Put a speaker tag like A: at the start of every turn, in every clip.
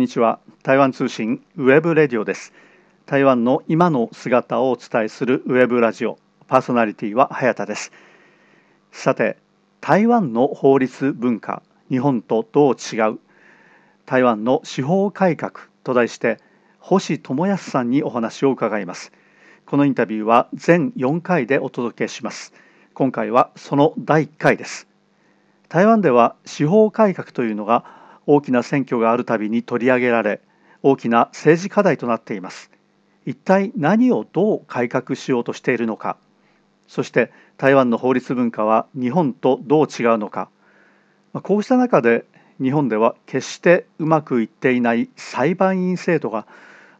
A: んにちは。台湾通信ウェブレディオです。台湾の今の姿をお伝えするウェブラジオ。パーソナリティは早田です。さて台湾の法律文化日本とどう違う？台湾の司法改革と題して星智康さんにお話を伺います。このインタビューは全4回でお届けします。今回はその第1回です。台湾では司法改革というのが大きな選挙があるたびに取り上げられ大きな政治課題となっています。一体何をどう改革しようとしているのか。そして台湾の法律文化は日本とどう違うのか。こうした中で日本では決してうまくいっていない裁判員制度が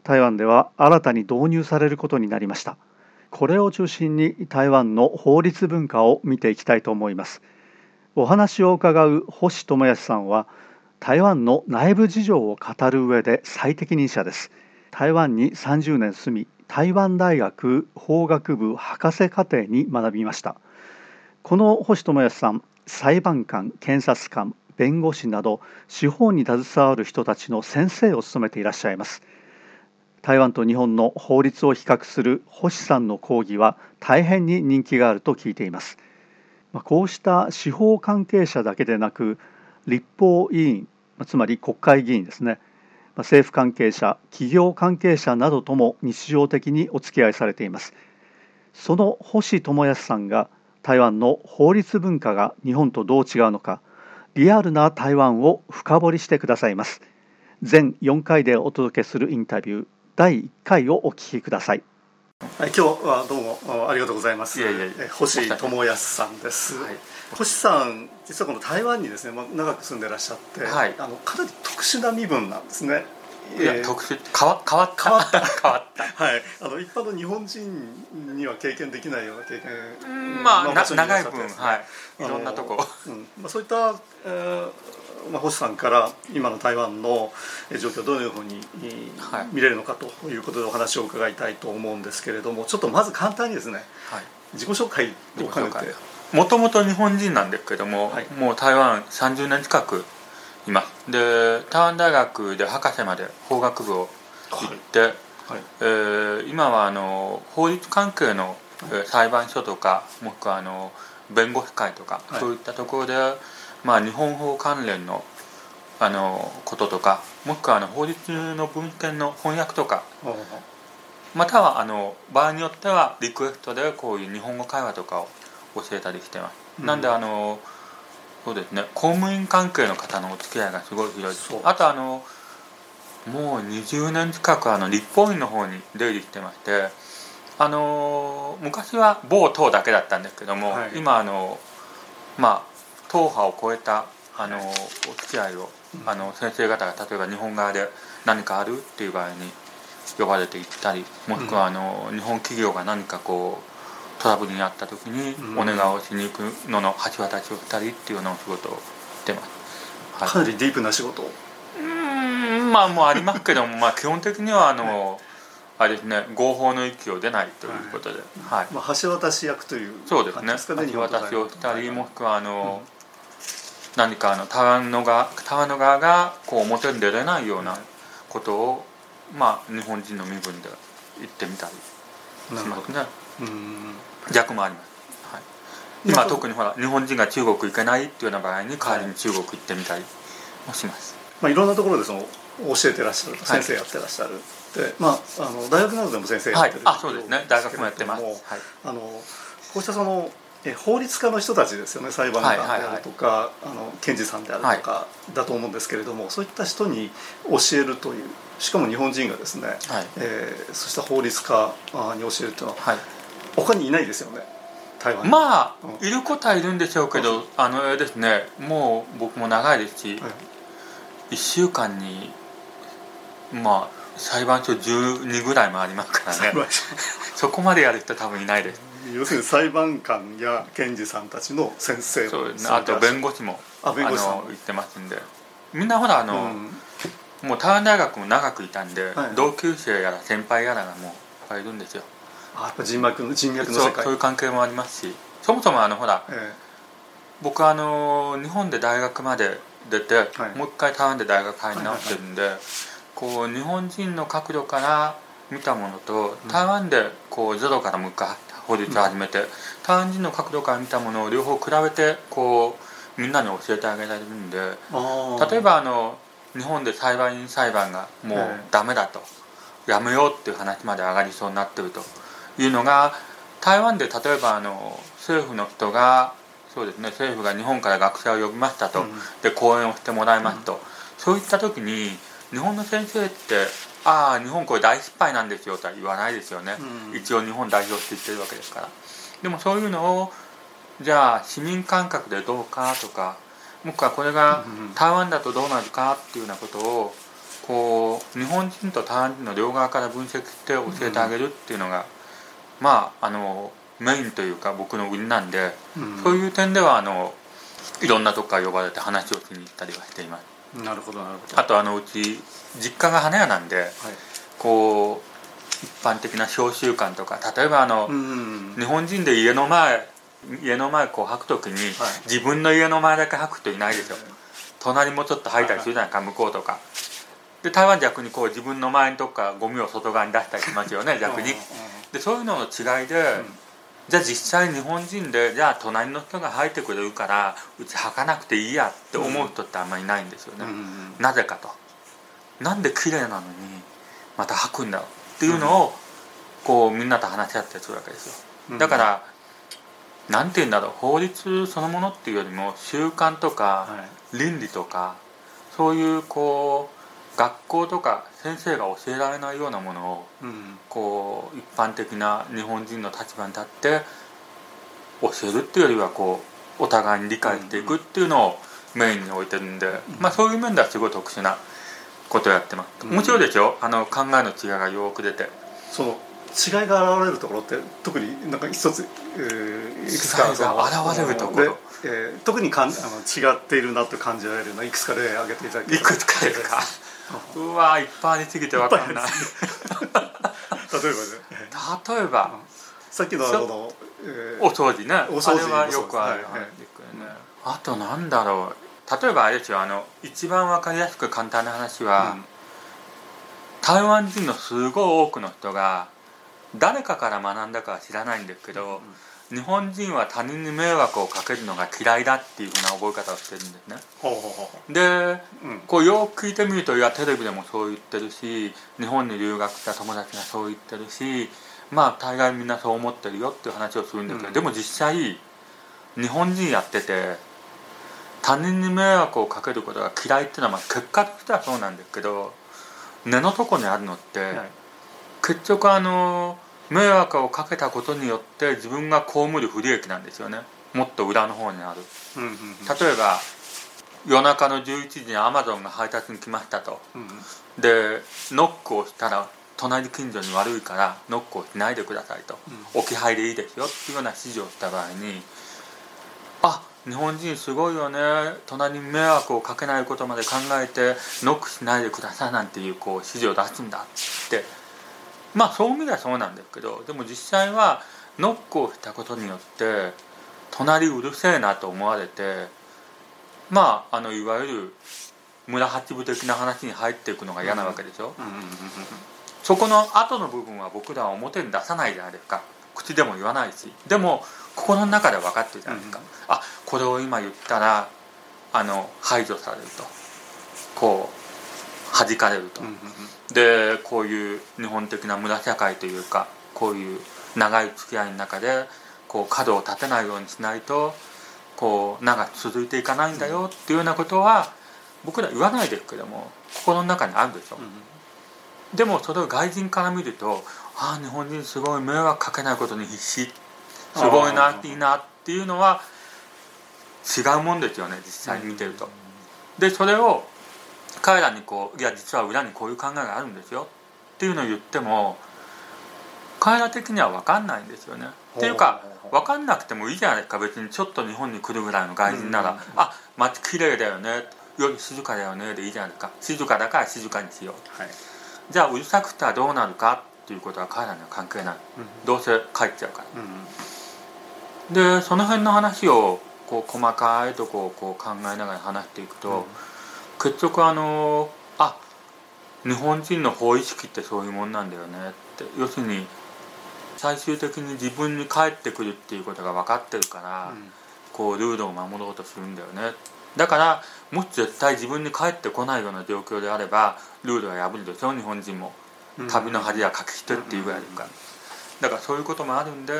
A: 台湾では新たに導入されることになりました。これを中心に台湾の法律文化を見ていきたいと思います。お話を伺う星智康さんは台湾の内部事情を語る上で最適任者です。台湾に30年住み台湾大学法学部博士課程に学びました。この星智康さん裁判官検察官弁護士など司法に携わる人たちの先生を務めていらっしゃいます。台湾と日本の法律を比較する星さんの講義は大変に人気があると聞いています。こうした司法関係者だけでなく立法委員つまり国会議員ですね。政府関係者企業関係者などとも日常的にお付き合いされています。その星智康さんが台湾の法律文化が日本とどう違うのかリアルな台湾を深掘りしてくださいます。全4回でお届けするインタビュー第1回をお聞きください。はい、今日はどうもありがとうございます。いやいや星智康さんです。はい、星さん、実はこの台湾にですね、まあ、長く住んでらっしゃって、はい、あのかなり特殊な身分なんですね。
B: いや、えー、特殊変わ変わった。
A: 変わった。変わった。はい。あの一般の日本人には経験できないような経験。
B: まあ、まあ、長い分はい。いろんなとこ、
A: うん。まあ、そういった、えーまあ、星さんから今の台湾の状況をどのように見れるのかということでお話を伺いたいと思うんですけれどもちょっとまず簡単にですね、はい、自己紹介を兼ねて。
B: もともと日本人なんですけども、はい、もう台湾30年近くいますで台湾大学で博士まで法学部を行って、はい。はい、えー、今はあの法律関係の裁判所とかもしくはあの弁護士会とか、そういったところでまあ、日本法関連のあのこととかもしくはあの法律の文献の翻訳とかまたはあの場合によってはリクエストでこういう日本語会話とかを教えたりしてます、うん、なんであのそうですね。公務員関係の方のお付き合いがすごい広いあとあのもう20年近くあの立法院の方に出入りしてましてあの昔は某党だけだったんですけども、はい、今あのまあ党派を超えたあのお付き合いをあの先生方が例えば日本側で何かあるっていう場合に呼ばれていったりもしくはあの日本企業が何かこうトラブルにあった時にお願いをしに行くのの橋渡しをしたりっていうようなお仕事をしてます、
A: はい、かなりディープな仕事
B: うんまあもうありますけども まあ基本的にはあの、あれですね合法の域を出ないということで、
A: はい。まあ、橋渡し役という
B: そうですね。橋渡しをしたりもしくはあの、うん何かあの台湾の側台湾の側がこう表に出れないようなことを、まあ、日本人の身分で言ってみたりしますね逆もあります、はい、今特にほら日本人が中国行けないっていうような場合に代わりに中国行ってみたりもします、
A: まあ、いろんなところでその教えてらっしゃる先生やってらっしゃる、はい、でまああの大学などでも先生やってる、
B: はい、あそうですね。大学もやってます、はい、
A: あのこうしたそのえ法律家の人たちですよね。裁判官であるとか、あの検事さんであるとかだと思うんですけれども、はい、そういった人に教えるというしかも日本人がですね、はい、えー、そうした法律家に教えるというのは、はい、他にいないですよね。
B: 台湾まあ、うん、いることはいるんでしょうけどあのですねもう僕も長いですし、はい、1週間にまあ裁判所12ぐらいもありますからね。そこまでやる人多分いないです。
A: 要するに裁判官や検事さんたちの先生
B: そうですね。あと弁護士もあ弁護士も言ってますんで。みんなほらあの、うん、もう台湾大学も長くいたんで、はい、同級生やら先輩やらがもういっぱいいるんですよ
A: あやっぱ人脈の人脈の
B: 世界。そういう関係もありますしそもそもあのほら、ええ、僕あの日本で大学まで出て、はい、もう一回台湾で大学入り直してるんで、はいはいはい、こう日本人の角度から見たものと台湾でこうゼロからもう一回法律を始めて、うん、台湾人の角度から見たものを両方比べてこうみんなに教えてあげられるんで例えばあの日本で裁判員裁判がもうダメだと、やめようっていう話まで上がりそうになってるというのが台湾で例えばあの政府の人がそうですね政府が日本から学者を呼びましたと、うん、で講演をしてもらいますと、うん、そういった時に日本の先生って「ああ日本これ大失敗なんですよ」とは言わないですよね、うん、一応日本代表って言ってるわけですから。でもそういうのをじゃあ市民感覚でどうかとかもしはこれが台湾だとどうなるかっていうようなことをこう日本人と台湾人の両側から分析して教えてあげるっていうのが、まああのメインというか僕の売りなんで、そういう点ではあのいろんなとこから呼ばれて話をしに行ったりはしています。
A: なるほどなるほど。
B: あとあのうち実家が花屋なんで、はい、こう一般的な小習慣とか例えばあの、日本人で家の前家の前こう吐く時に、はい、自分の家の前だけ吐く人いないですよ、隣もちょっと吐いたりするじゃないか、向こうとか。で台湾逆にこう自分の前のとこからゴミを外側に出したりしますよね逆にでそういうのの違いで、うん、じゃあ実際日本人でじゃあ隣の人が吐いてくれるからうち吐かなくていいやって思う人ってあんまりいないんですよね、うん、なぜかと。なんで綺麗なのにまた吐くんだろうっていうのをこうみんなと話し合ったりするわけですよ。だから何て言うんだろう。法律そのものっていうよりも習慣とか倫理とかそういうこう学校とか先生が教えられないようなものをこう一般的な日本人の立場に立って教えるっていうよりはこうお互いに理解していくっていうのをメインに置いてるんで、まあ、そういう面ではすごい特殊なことをやってます。面白いでしょあの考えの違いがよく出て。
A: その違いが現れるところって特になんか一つ、え
B: ー、いくつか現れるところ、
A: えー、特にかんあの違っているなと感じられるのいくつか例挙げていただけ
B: いくつかですかうわいっぱいありすぎて分かんない。例えばね。例えば、
A: さっきのあの、
B: えー、お掃除ね。お掃除はよくある、はいはい、あとなんだろう。例えばあれですよ。あの一番分かりやすく簡単な話は、うん、台湾人のすごい多くの人が誰かから学んだかは知らないんですけど、うん、日本人は他人に迷惑をかけるのが嫌いだっていうふうな覚え方をしてるんですね。で、うん、こうよく聞いてみるといやテレビでもそう言ってるし日本に留学した友達がそう言ってるしまあ大概みんなそう思ってるよっていう話をするんだけど、うん、でも実際日本人やってて他人に迷惑をかけることが嫌いっていうのはまあ結果としてはそうなんですけど根のとこにあるのって、はい。結局あの迷惑をかけたことによって自分が被る不利益なんですよね。もっと裏の方にある、うんうんうん、例えば夜中の11時にアマゾンが配達に来ましたと、うんうん、でノックをしたら隣近所に悪いからノックをしないでくださいと、うん、置き配でいいですよっていうような指示をした場合にあ日本人すごいよね。隣に迷惑をかけないことまで考えてノックしないでくださいなんていうこう指示を出すんだってまあそういう意味ではそうなんですけどでも実際はノックをしたことによって隣うるせえなと思われてまああのいわゆる村八部的な話に入っていくのが嫌なわけでしょ、そこの後の部分は僕らは表に出さないじゃないですか。口でも言わないし。でも心の中では分かってるじゃないですか、うん、あこれを今言ったらあの排除されると。こう弾かれると、でこういう日本的な村社会というかこういう長い付き合いの中でこう角を立てないようにしないとこう長く続いていかないんだよっていうようなことは僕ら言わないですけども心の中にあるでしょ、うん、でもそれを外人から見るとああ日本人すごい迷惑かけないことに必死。すごいないいなっていうのは違うもんですよね実際に見てると。でそれを彼らにこういや実は裏にこういう考えがあるんですよ。っていうのを言っても彼ら的には分かんないんですよね。っていうか分かんなくてもいいじゃないか別にちょっと日本に来るぐらいの外人なら「あ街綺麗だよね」より静かだよね。でいいじゃないか。静かだから静かにしよう、はい、じゃあうるさくてはどうなるかっていうことは彼らには関係ない、うん、どうせ帰っちゃうから、うん、でその辺の話をこう細かいとこをこう考えながら話していくと、結局あのあ日本人の法意識ってそういうもんなんだよねって。要するに最終的に自分に返ってくるっていうことが分かってるから、こうルールを守ろうとするんだよね。だからもし絶対自分に返ってこないような状況であればルールは破るでしょ日本人も。旅の恥はかきしてっていうぐらいから。だからそういうこともあるんで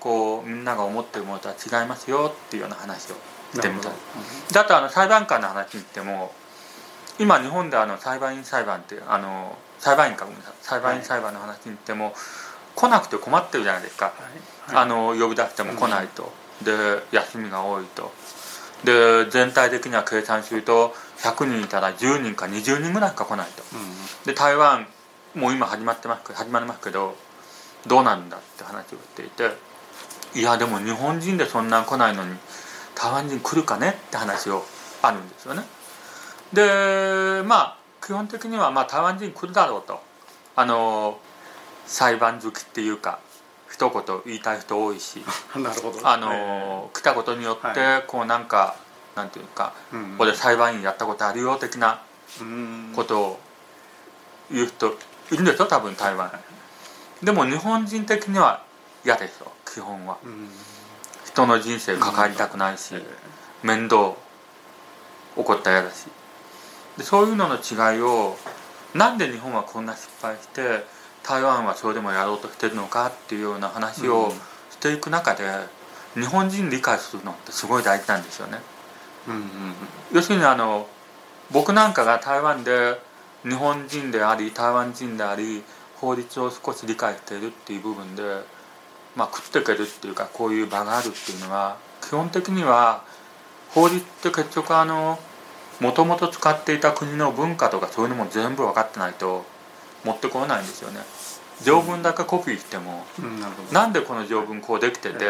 B: こうみんなが思ってるものとは違いますよっていうような話をしてみたい。だとあの裁判官の話に言っても今日本であの裁判員裁判ってあの裁判員かごめんなさい。裁判員裁判の話に言っても、来なくて困ってるじゃないですか、はい。はい、あの呼び出しても来ないと、うん、で休みが多いと。で全体的には計算すると100人いたら10人か20人ぐらいしか来ないと、うん、で台湾もう今始まってます始まりますけどどうなんだって話をしていていやでも日本人でそんな来ないのに台湾人来るかねって話をあるんですよねでまあ基本的にはまあ台湾人来るだろうと。あの裁判好きっていうか一言言いたい人多いし。
A: なるほど。
B: あの、来たことによって、こうなんかなんていうか、うん俺裁判員やったことあるよ的なことを言う人いるんですよ多分台湾、でも日本人的には嫌ですよ基本は、人の人生関わりたくないし、面倒起こったら嫌だしでそういうのの違いをなんで日本はこんな失敗して台湾はそれでもやろうとしてるのかっていうような話をしていく中で、日本人理解するのってすごい大事なんですよね。うんうんうん、要するにあの僕なんかが台湾で日本人であり台湾人であり法律を少し理解しているっていう部分で、まあ、食っていけるっていうかこういう場があるっていうのは基本的には法律って結局あのもともと使っていた国の文化とかそういうのも全部分かってないと持ってこないんですよね。条文だけコピーしても、うん、なんでこの条文こうできてて、え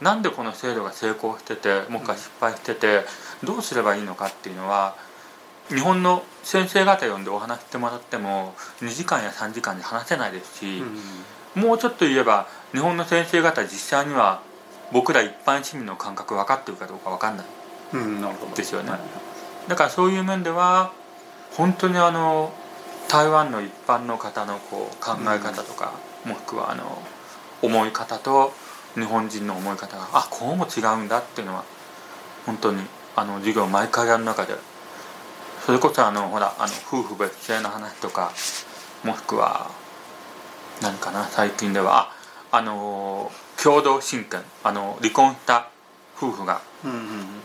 B: ー、なんでこの制度が成功しててもう一回失敗しててどうすればいいのかっていうのは日本の先生方呼んでお話してもらっても2時間や3時間で話せないですし、うん、もうちょっと言えば日本の先生方実際には僕ら一般市民の感覚分かってるかどうか分かんない、うん、ですよね。だからそういう面では本当にあの台湾の一般の方のこう考え方とか、もしくはあの思い方と日本人の思い方があこうも違うんだっていうのは本当にあの授業毎回やる中でそれこそあのほらあの夫婦別姓の話とかもしくは何かな最近ではああの共同親権あの離婚した夫婦が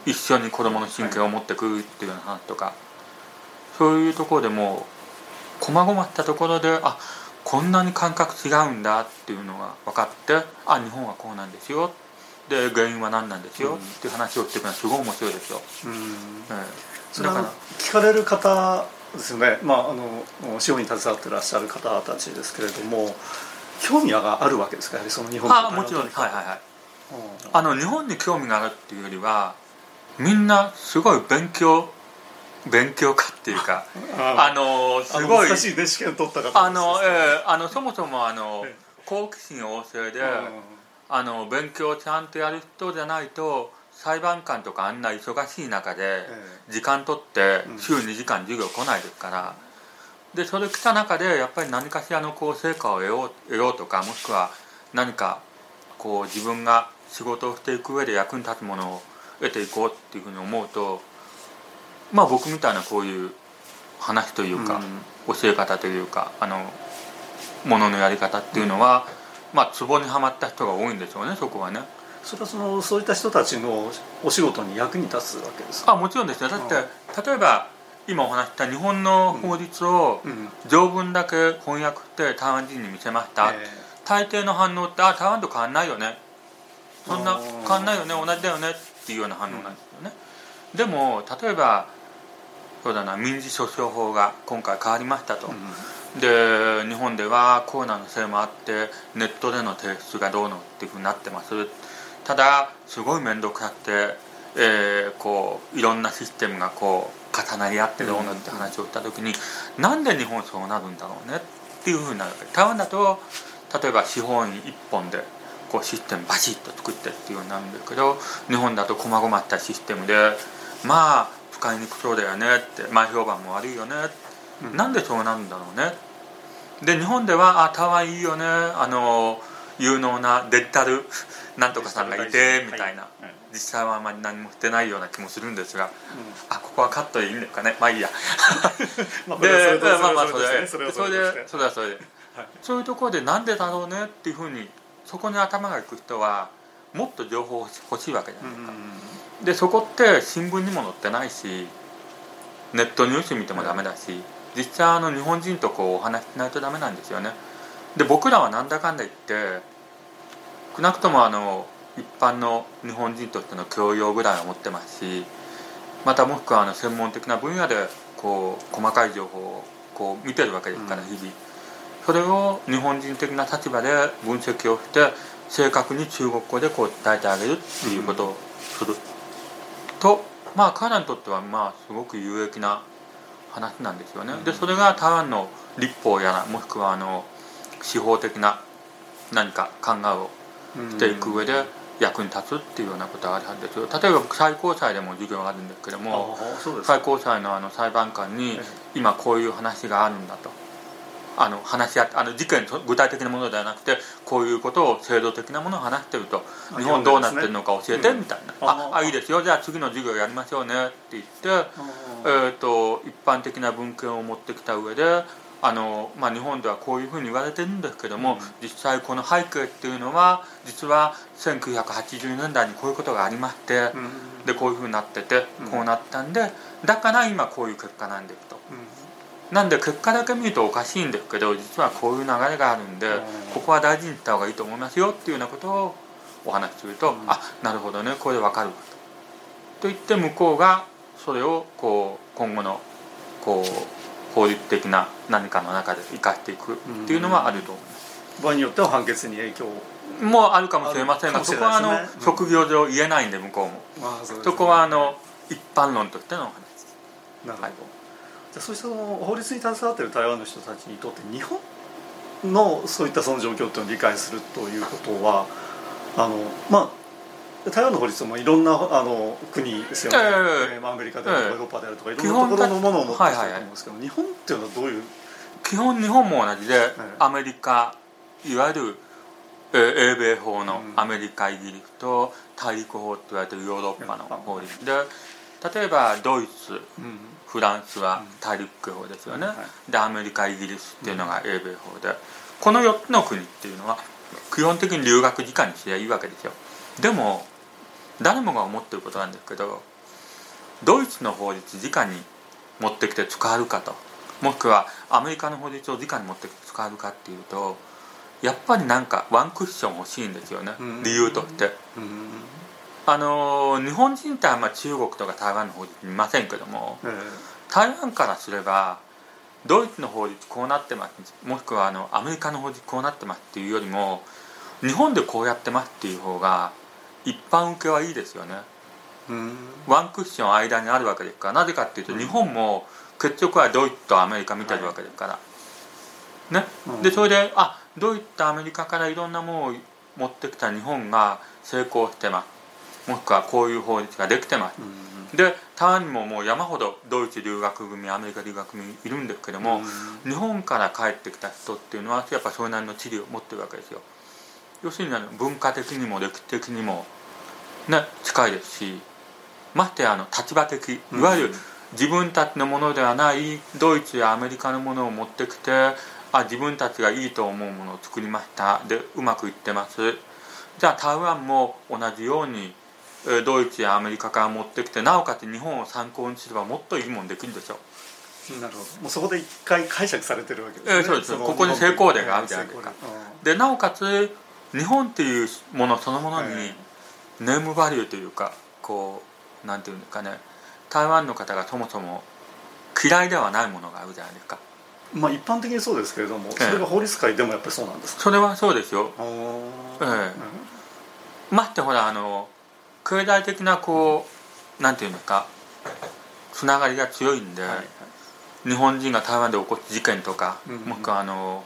B: 一緒に子供の親権を持ってくるっていうような話とか。そういうところでも細々ったところであこんなに感覚違うんだっていうのが分かってあ日本はこうなんですよ。で原因は何なんですよ。っていう話をしていくのはすごい面白いですよ。うん。え
A: ー、だから。聞かれる方ですよね、まあ、あの司法に携わってらっしゃる方たちですけれども興味があるわけですか？やはりその日本
B: あもちろん。はいはいはいあの日本に興味があるっていうよりはみんなすごい勉強勉強家っていうか あのすごい
A: 難しい試験取った
B: 方あの、えー、あのそもそもあの好奇心旺盛であの勉強をちゃんとやる人じゃないと裁判官とかあんな忙しい中で時間取って週2時間授業来ないですから。でそれ来た中でやっぱり何かしらのこう成果を得よう得ようとかもしくは何かこう自分が仕事をしていく上で役に立つものを得ていこうっていうふうに思うとまあ僕みたいなこういう話というか、うん、教え方というかあのもののやり方っていうのは、うん、まあツボにはまった人が多いんでしょうねそこはね。
A: それはそのそういった人たちのお仕事に役に立つわけです
B: あもちろんですね。だって、例えば今お話した日本の法律を条文だけ翻訳して台湾人に見せました、えー、大抵の反応ってあ台湾と変わんないよねそんな変わんないよね同じだよねっていうような反応なんですよね、うん、でも例えばそうだな民事訴訟法が今回変わりましたと、うん、で日本ではコロナのせいもあってネットでの提出がどうのっていうふうになってます。ただすごい面倒くさくて、えー、こういろんなシステムがこう重なり合ってどうのって話をした時に、うん、なんで日本そうなるんだろうねっていうふうになるわけ。台湾だと例えば司法院一本でこシステムバシッと作ってっていうようになるんだけど日本だと細々ったシステムでまあ使いにくそうだよねって前評判も悪いよね、うん、なんでそうなんだろうね？で日本では「あタワーいいよね。あの有能なデジタルなんとかさんがいて」みたいな、はい、実際はあまり何もしてないような気もするんですが、うん、あここはカットでいいんですかね？まあいいや。まあでまあまあそれそれそれで。それはそれで、はい、そういうところでなんでだろうねっていうふうにそこに頭がいく人はもっと情報欲しいわけじゃないですか、でそこって新聞にも載ってないしネットニュース見てもダメだし、実際あの日本人とこうお話ししないとダメなんですよね。で僕らはなんだかんだ言って少なくともあの一般の日本人としての教養ぐらいは持ってますしまたもしくはあの専門的な分野でこう細かい情報をこう見てるわけですから日々、それを日本人的な立場で分析をして正確に中国語でこう伝えてあげるっていうことをする、とまあ彼らにとってはまあすごく有益な話なんですよね。でそれが台湾の立法やらもしくはあの司法的な何か考えをしていく上で役に立つっていうようなことがあるはずですよ例えば最高裁でも授業があるんですけども最高裁のあの裁判官に今こういう話があるんだと。あの話し合ってあの事件具体的なものではなくてこういうことを制度的なものを話してると日本どうなってるのか教えてみたいな「ああいいですよ。じゃあ次の授業やりましょうね」って言って、えーと一般的な文献を持ってきた上であの、まあ、日本ではこういうふうに言われてるんですけども、うん、実際この背景っていうのは実は1980年代にこういうことがありまして、うん、でこういうふうになっててこうなったんでだから今こういう結果なんですと。なんで結果だけ見るとおかしいんですけど実はこういう流れがあるんで、ここは大事にした方がいいと思いますよっていうようなことをお話しすると、うん、あなるほどねこれで分かると。と言って向こうがそれをこう今後のこう法律的な何かの中で生かしていくっていうのはあると思います。
A: 場合によっては判決に影響。
B: もあるかもしれませんが、ね、そこはあの、うん、職業上言えないんで向こうも、そね、そこはあの一般論としてのお話
A: なるほど、はい、そうした法律に携わっている台湾の人たちにとって日本のそういったその状況っていうのを理解するということはあのまあ台湾の法律もいろんなあの国ですよね、えー、アメリカであるとかヨーロッパであるとかいろんなところのものを持ってきてると思うんですけど、日本っていうのはどういう？
B: 基本日本も同じで、アメリカいわゆる、えー、英米法のアメリカイギリスと大陸法と言われてるヨーロッパの法律で例えばドイツ、フランスは大陸法ですよね、でアメリカイギリスっていうのが英米法で。この4つの国っていうのは基本的に留学時間にすりゃいいわけですよ。でも誰もが思ってることなんですけどドイツの法律直に持ってきて使えるかともしくはアメリカの法律を直に持ってきて使えるかっていうとやっぱりなんかワンクッション欲しいんですよね、理由として。あの日本人ってあんま中国とか台湾の法律見ませんけども、台湾からすればドイツの法律こうなってますもしくはあのアメリカの法律こうなってますっていうよりも日本でこうやってますっていう方が一般受けはいいですよね。ワンクッション間にあるわけですからなぜかっていうと日本も結局はドイツとアメリカ見てるわけですから、ね、でそれであドイツとアメリカからいろんなものを持ってきた日本が成功してますくはこういう法律ができてます、で台湾にももう山ほどドイツ留学組アメリカ留学組いるんですけども、日本から帰ってきた人っていうのはやっぱそれなりの地理を持ってるわけですよ。要するに文化的にも歴史的にもね、近いですしましてあの立場的いわゆる自分たちのものではないドイツやアメリカのものを持ってきてあ自分たちがいいと思うものを作りました。でうまくいってます。じゃあ台湾も同じようにドイツやアメリカから持ってきてなおかつ日本を参考にすればもっといいもんできるでしょ
A: う。なるほど。もうそこで一回解釈されてるわけですね、
B: えー、そうです。ここに成功例があるじゃないですかでなおかつ日本っていうものそのものにネームバリューというかこうなんていうんですかね。台湾の方がそもそも嫌いではないものがあるじゃないですか。
A: まあ一般的にそうですけれども、それが法律界でもやっぱりそうなんですか？
B: それはそうですよ。ええ。まってほらあの経済的なこうなんていうんですかつながりが強いんで、はいはい、日本人が台湾で起こった事件とか、うんうん、もしくはあの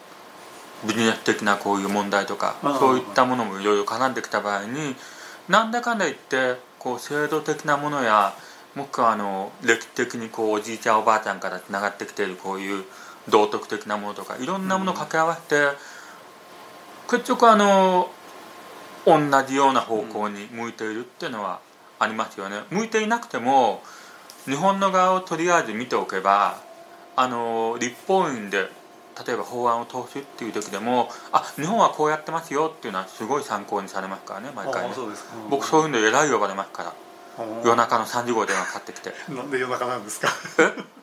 B: ビジネス的なこういう問題とかそういったものもいろいろ絡んできた場合になんだかんだ言ってこう制度的なものやもくはあの歴史的にこうおじいちゃんおばあちゃんからつながってきているこういう道徳的なものとかいろんなものを掛け合わせて、結局あの同じような方向に向いているっていうのはありますよね。向いていなくても日本の側をとりあえず見ておけばあの立法院で例えば法案を通すっていう時でもあ日本はこうやってますよっていうのはすごい参考にされますからね毎回ね。僕そういうの偉い呼ばれますから。夜中の3時号電話かかってきて。
A: なんで夜中なんですか？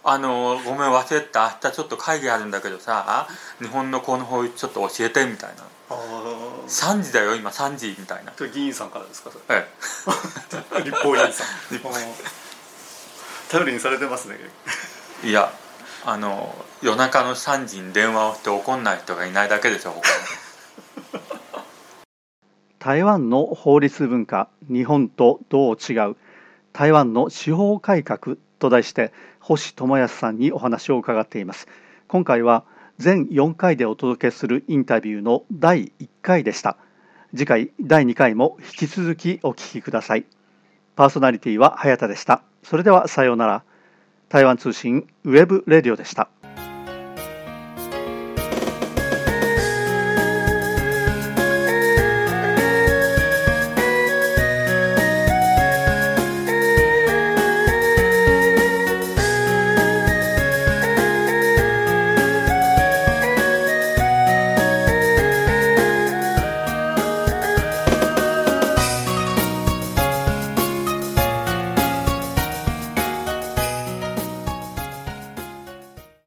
B: あのごめん忘れた。明日ちょっと会議あるんだけどさ日本のこの法律ちょっと教えてみたいな3時だよ今3時みたいな。
A: 議員さんからですか
B: え
A: え。立法委員さん。頼りにされてますね。
B: いやあの夜中の3時に電話をして怒んない人がいないだけでしょ他
A: に。台湾の法律文化日本とどう違う？台湾の司法改革と題して星智康さんにお話を伺っています。今回は全4回でお届けするインタビューの第1回でした。次回第2回も引き続きお聞きください。パーソナリティは早田でした。それではさようなら。台湾通信ウェブレディオでした。